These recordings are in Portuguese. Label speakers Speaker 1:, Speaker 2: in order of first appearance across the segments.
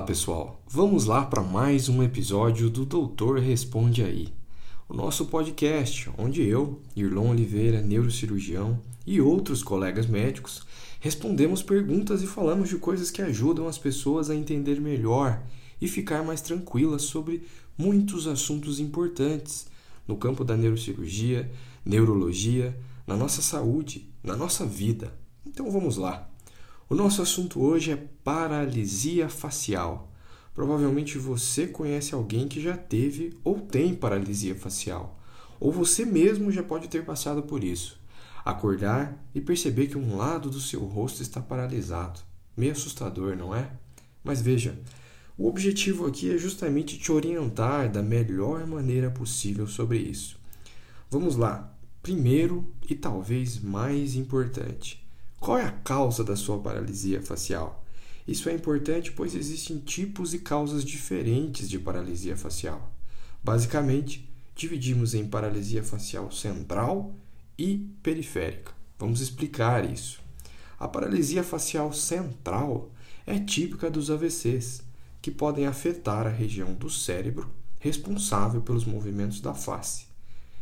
Speaker 1: pessoal, vamos lá para mais um episódio do Doutor Responde Aí, o nosso podcast onde eu, Irlon Oliveira, neurocirurgião e outros colegas médicos respondemos perguntas e falamos de coisas que ajudam as pessoas a entender melhor e ficar mais tranquilas sobre muitos assuntos importantes no campo da neurocirurgia, neurologia, na nossa saúde, na nossa vida. Então vamos lá. O nosso assunto hoje é paralisia facial. Provavelmente você conhece alguém que já teve ou tem paralisia facial, ou você mesmo já pode ter passado por isso. Acordar e perceber que um lado do seu rosto está paralisado. Meio assustador, não é? Mas veja, o objetivo aqui é justamente te orientar da melhor maneira possível sobre isso. Vamos lá. Primeiro e talvez mais importante, qual é a causa da sua paralisia facial? Isso é importante pois existem tipos e causas diferentes de paralisia facial. Basicamente, dividimos em paralisia facial central e periférica. Vamos explicar isso. A paralisia facial central é típica dos AVCs, que podem afetar a região do cérebro responsável pelos movimentos da face.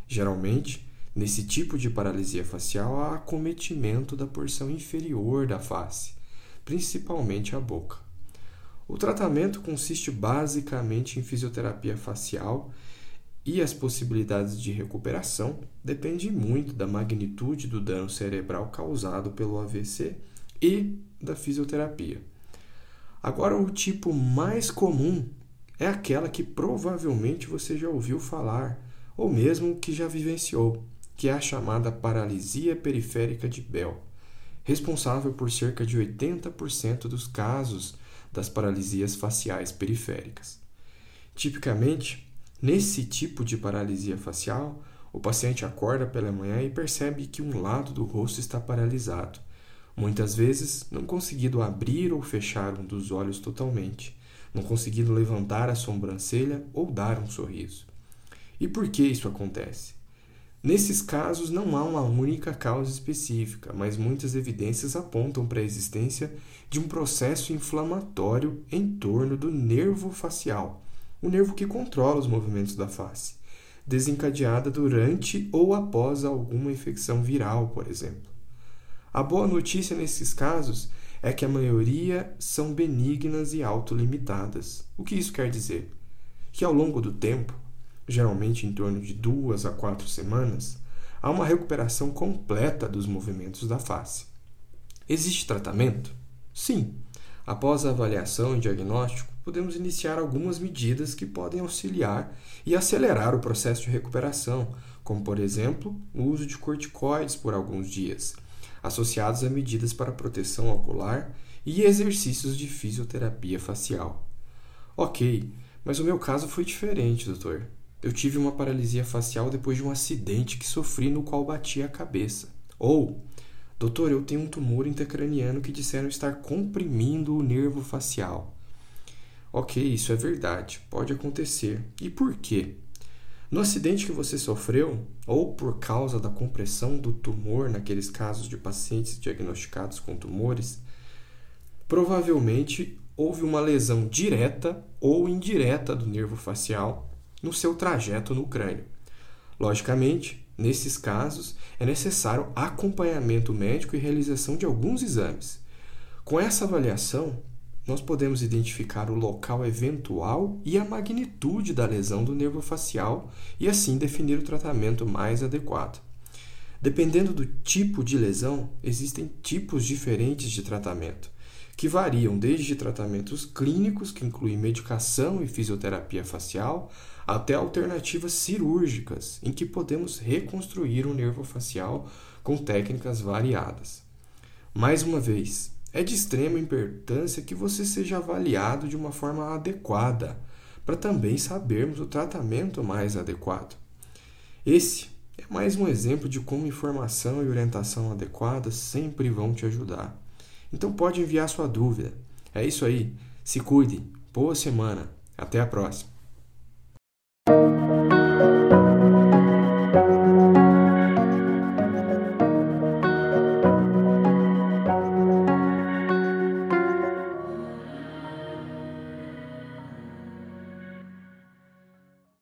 Speaker 1: Geralmente, Nesse tipo de paralisia facial, há acometimento da porção inferior da face, principalmente a boca. O tratamento consiste basicamente em fisioterapia facial e as possibilidades de recuperação dependem muito da magnitude do dano cerebral causado pelo AVC e da fisioterapia. Agora, o tipo mais comum é aquela que provavelmente você já ouviu falar ou mesmo que já vivenciou que é a chamada paralisia periférica de Bell, responsável por cerca de 80% dos casos das paralisias faciais periféricas. Tipicamente, nesse tipo de paralisia facial, o paciente acorda pela manhã e percebe que um lado do rosto está paralisado, muitas vezes não conseguindo abrir ou fechar um dos olhos totalmente, não conseguindo levantar a sobrancelha ou dar um sorriso. E por que isso acontece? Nesses casos, não há uma única causa específica, mas muitas evidências apontam para a existência de um processo inflamatório em torno do nervo facial, o nervo que controla os movimentos da face, desencadeada durante ou após alguma infecção viral, por exemplo. A boa notícia nesses casos é que a maioria são benignas e autolimitadas. O que isso quer dizer? Que ao longo do tempo, geralmente em torno de duas a quatro semanas, há uma recuperação completa dos movimentos da face. Existe tratamento? Sim. Após a avaliação e diagnóstico, podemos iniciar algumas medidas que podem auxiliar e acelerar o processo de recuperação, como, por exemplo, o uso de corticoides por alguns dias, associados a medidas para proteção ocular e exercícios de fisioterapia facial. Ok, mas o meu caso foi diferente, doutor. Eu tive uma paralisia facial depois de um acidente que sofri no qual bati a cabeça. Ou, doutor, eu tenho um tumor intracraniano que disseram estar comprimindo o nervo facial. Ok, isso é verdade, pode acontecer. E por quê? No acidente que você sofreu, ou por causa da compressão do tumor, naqueles casos de pacientes diagnosticados com tumores, provavelmente houve uma lesão direta ou indireta do nervo facial no seu trajeto no crânio. Logicamente, nesses casos, é necessário acompanhamento médico e realização de alguns exames. Com essa avaliação, nós podemos identificar o local eventual e a magnitude da lesão do nervo facial e assim definir o tratamento mais adequado. Dependendo do tipo de lesão, existem tipos diferentes de tratamento que variam desde tratamentos clínicos, que incluem medicação e fisioterapia facial, até alternativas cirúrgicas, em que podemos reconstruir o nervo facial com técnicas variadas. Mais uma vez, é de extrema importância que você seja avaliado de uma forma adequada, para também sabermos o tratamento mais adequado. Esse é mais um exemplo de como informação e orientação adequada sempre vão te ajudar. Então pode enviar sua dúvida. É isso aí. Se cuide. Boa semana. Até a próxima.